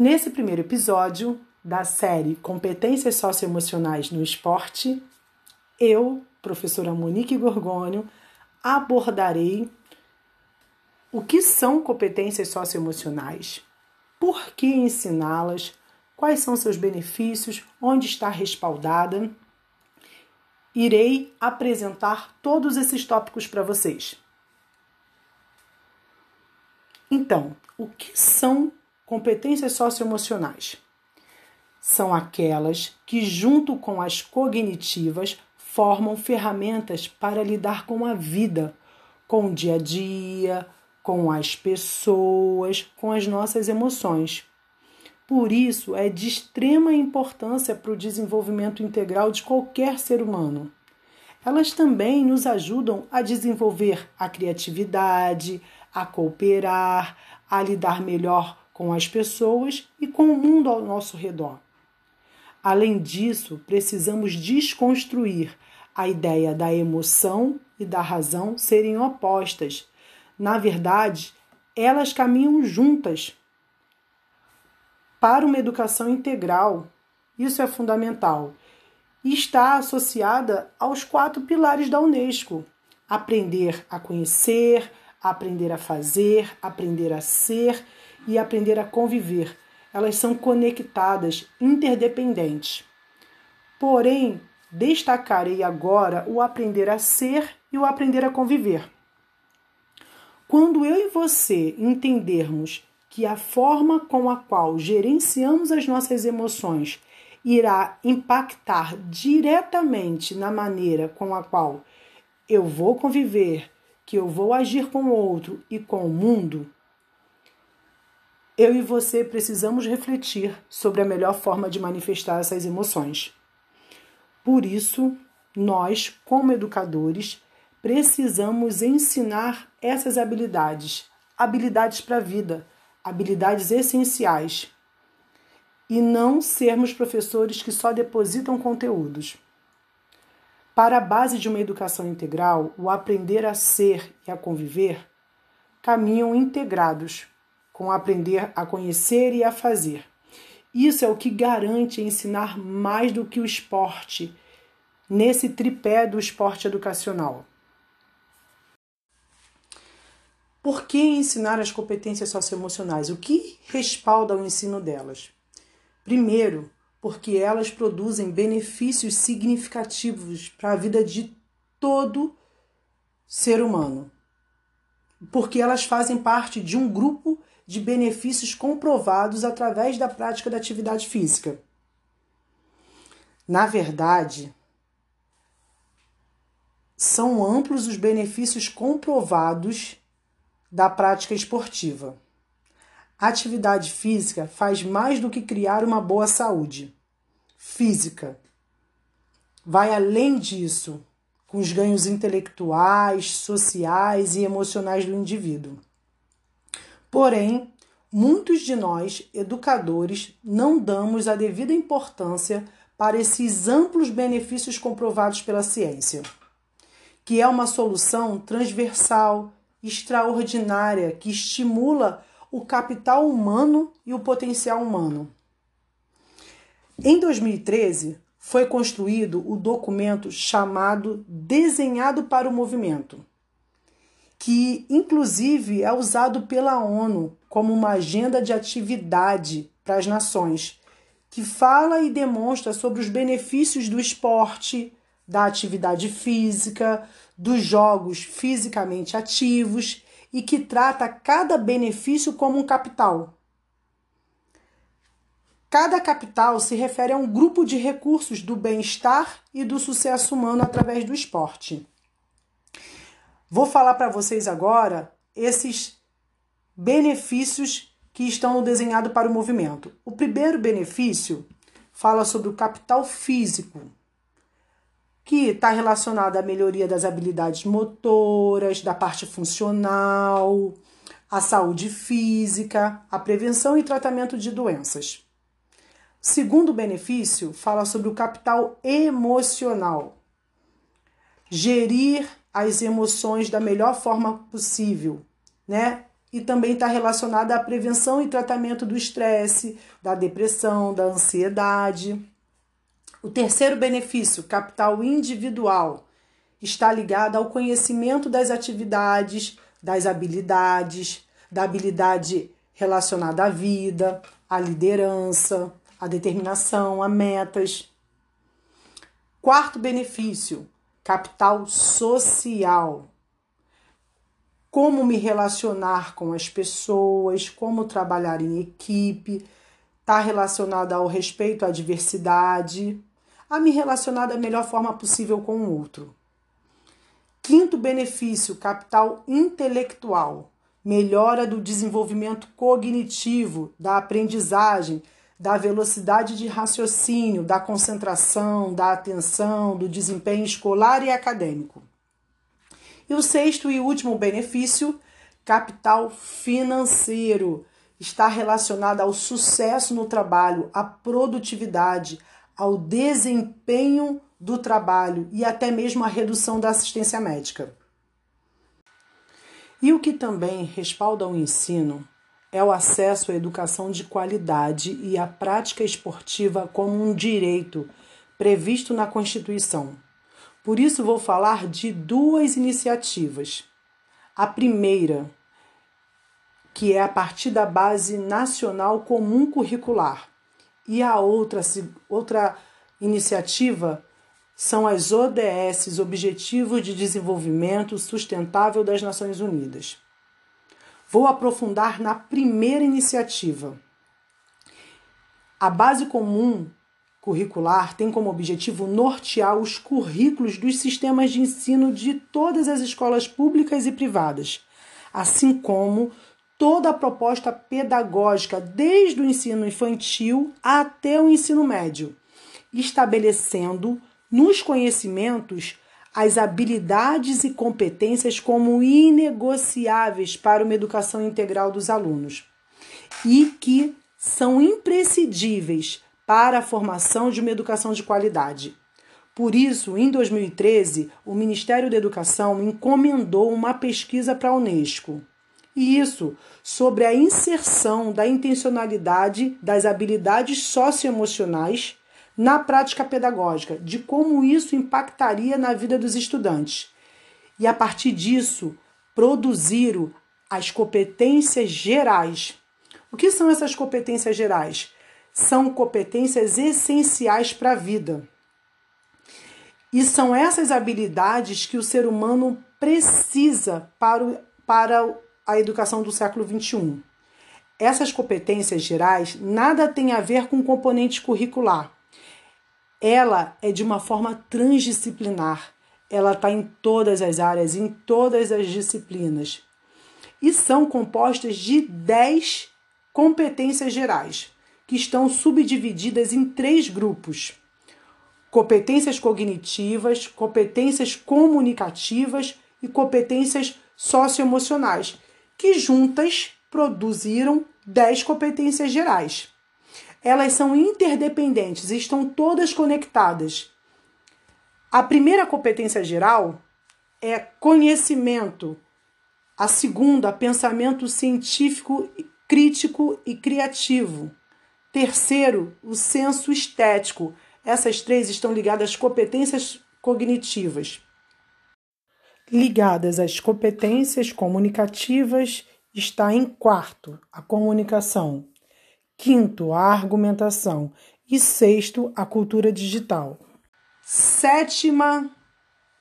Nesse primeiro episódio da série Competências Socioemocionais no Esporte, eu, professora Monique Gorgônio, abordarei o que são competências socioemocionais, por que ensiná-las, quais são seus benefícios, onde está respaldada. Irei apresentar todos esses tópicos para vocês. Então, o que são Competências socioemocionais são aquelas que, junto com as cognitivas, formam ferramentas para lidar com a vida, com o dia a dia, com as pessoas, com as nossas emoções. Por isso, é de extrema importância para o desenvolvimento integral de qualquer ser humano. Elas também nos ajudam a desenvolver a criatividade, a cooperar, a lidar melhor com as pessoas e com o mundo ao nosso redor. Além disso, precisamos desconstruir a ideia da emoção e da razão serem opostas. Na verdade, elas caminham juntas para uma educação integral. Isso é fundamental. E está associada aos quatro pilares da Unesco: aprender a conhecer, aprender a fazer, aprender a ser e aprender a conviver. Elas são conectadas, interdependentes. Porém, destacarei agora o aprender a ser e o aprender a conviver. Quando eu e você entendermos que a forma com a qual gerenciamos as nossas emoções irá impactar diretamente na maneira com a qual eu vou conviver, que eu vou agir com o outro e com o mundo, eu e você precisamos refletir sobre a melhor forma de manifestar essas emoções. Por isso, nós, como educadores, precisamos ensinar essas habilidades, habilidades para a vida, habilidades essenciais, e não sermos professores que só depositam conteúdos. Para a base de uma educação integral, o aprender a ser e a conviver caminham integrados com aprender a conhecer e a fazer. Isso é o que garante ensinar mais do que o esporte, nesse tripé do esporte educacional. Por que ensinar as competências socioemocionais? O que respalda o ensino delas? Primeiro, porque elas produzem benefícios significativos para a vida de todo ser humano. Porque elas fazem parte de um grupo de benefícios comprovados através da prática da atividade física. Na verdade, são amplos os benefícios comprovados da prática esportiva. A atividade física faz mais do que criar uma boa saúde física. Vai além disso, com os ganhos intelectuais, sociais e emocionais do indivíduo. Porém, muitos de nós, educadores, não damos a devida importância para esses amplos benefícios comprovados pela ciência, que é uma solução transversal, extraordinária, que estimula o capital humano e o potencial humano. Em 2013, foi construído o documento chamado Desenhado para o Movimento, que inclusive é usado pela ONU como uma agenda de atividade para as nações, que fala e demonstra sobre os benefícios do esporte, da atividade física, dos jogos fisicamente ativos e que trata cada benefício como um capital. Cada capital se refere a um grupo de recursos do bem-estar e do sucesso humano através do esporte. Vou falar para vocês agora esses benefícios que estão desenhados para o movimento. O primeiro benefício fala sobre o capital físico, que está relacionado à melhoria das habilidades motoras, da parte funcional, à saúde física, à prevenção e tratamento de doenças. Segundo benefício fala sobre o capital emocional. Gerir as emoções da melhor forma possível, né? e também está relacionada à prevenção e tratamento do estresse, da depressão, da ansiedade. O terceiro benefício, capital individual, está ligado ao conhecimento das atividades, das habilidades, da habilidade relacionada à vida, à liderança, à determinação, a metas. Quarto benefício, capital social. Como me relacionar com as pessoas, como trabalhar em equipe, está relacionada ao respeito à diversidade, a me relacionar da melhor forma possível com o outro. Quinto benefício, capital intelectual. Melhora do desenvolvimento cognitivo, da aprendizagem, da velocidade de raciocínio, da concentração, da atenção, do desempenho escolar e acadêmico. E o sexto e último benefício, capital financeiro, está relacionado ao sucesso no trabalho, à produtividade, ao desempenho do trabalho e até mesmo à redução da assistência médica. E o que também respalda o ensino é o acesso à educação de qualidade e à prática esportiva como um direito previsto na Constituição. Por isso, vou falar de duas iniciativas. A primeira, que é a partir da Base Nacional Comum Curricular, e a outra, outra iniciativa são as ODS Objetivos de Desenvolvimento Sustentável das Nações Unidas. Vou aprofundar na primeira iniciativa. A base comum curricular tem como objetivo nortear os currículos dos sistemas de ensino de todas as escolas públicas e privadas, assim como toda a proposta pedagógica, desde o ensino infantil até o ensino médio, estabelecendo nos conhecimentos as habilidades e competências como inegociáveis para uma educação integral dos alunos e que são imprescindíveis para a formação de uma educação de qualidade. Por isso, em 2013, o Ministério da Educação encomendou uma pesquisa para a Unesco. E isso sobre a inserção da intencionalidade das habilidades socioemocionais na prática pedagógica, de como isso impactaria na vida dos estudantes. E a partir disso, produziram as competências gerais. O que são essas competências gerais? São competências essenciais para a vida. E são essas habilidades que o ser humano precisa para, o, para a educação do século XXI. Essas competências gerais nada têm a ver com componente curricular ela é de uma forma transdisciplinar. Ela está em todas as áreas, em todas as disciplinas. E são compostas de 10 competências gerais, que estão subdivididas em três grupos: competências cognitivas, competências comunicativas e competências socioemocionais, que juntas produziram 10 competências gerais elas são interdependentes, estão todas conectadas. A primeira competência geral é conhecimento. A segunda, pensamento científico, crítico e criativo. Terceiro, o senso estético. Essas três estão ligadas às competências cognitivas. Ligadas às competências comunicativas está em quarto, a comunicação. Quinto, a argumentação. E sexto, a cultura digital. Sétima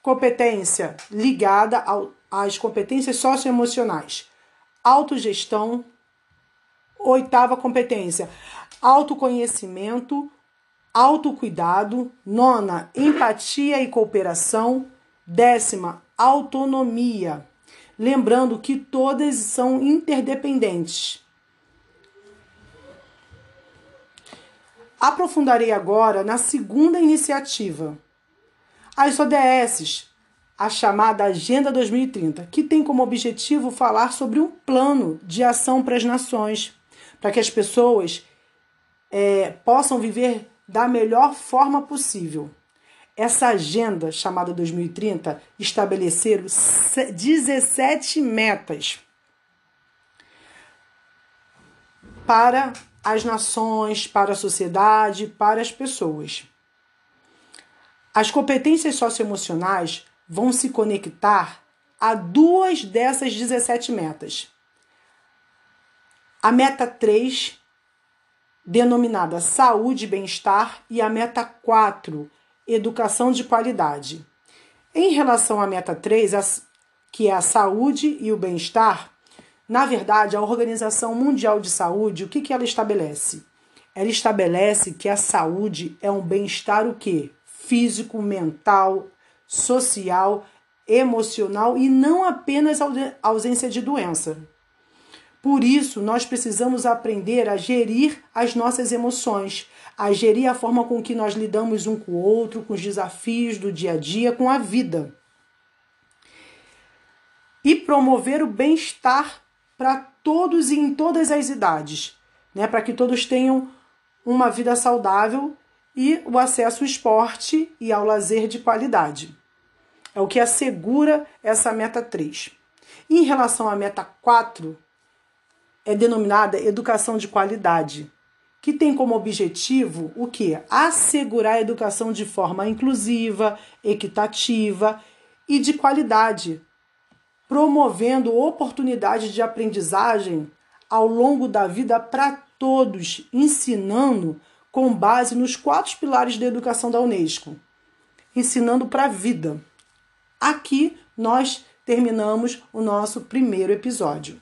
competência ligada ao, às competências socioemocionais. Autogestão. Oitava competência, autoconhecimento, autocuidado. Nona, empatia e cooperação. Décima, autonomia. Lembrando que todas são interdependentes. Aprofundarei agora na segunda iniciativa, as ODS, a chamada Agenda 2030, que tem como objetivo falar sobre um plano de ação para as nações, para que as pessoas é, possam viver da melhor forma possível. Essa agenda chamada 2030 estabeleceram 17 metas para as nações, para a sociedade, para as pessoas. As competências socioemocionais vão se conectar a duas dessas 17 metas. A meta 3, denominada saúde e bem-estar, e a meta 4, educação de qualidade. Em relação à meta 3, que é a saúde e o bem-estar, na verdade, a Organização Mundial de Saúde, o que, que ela estabelece? Ela estabelece que a saúde é um bem-estar o quê? Físico, mental, social, emocional e não apenas ausência de doença. Por isso, nós precisamos aprender a gerir as nossas emoções, a gerir a forma com que nós lidamos um com o outro, com os desafios do dia a dia, com a vida. E promover o bem-estar para todos e em todas as idades, né? para que todos tenham uma vida saudável e o acesso ao esporte e ao lazer de qualidade. É o que assegura essa meta 3. Em relação à meta 4, é denominada educação de qualidade, que tem como objetivo o que? Assegurar a educação de forma inclusiva, equitativa e de qualidade promovendo oportunidades de aprendizagem ao longo da vida para todos, ensinando com base nos quatro pilares da educação da Unesco, ensinando para a vida. Aqui nós terminamos o nosso primeiro episódio.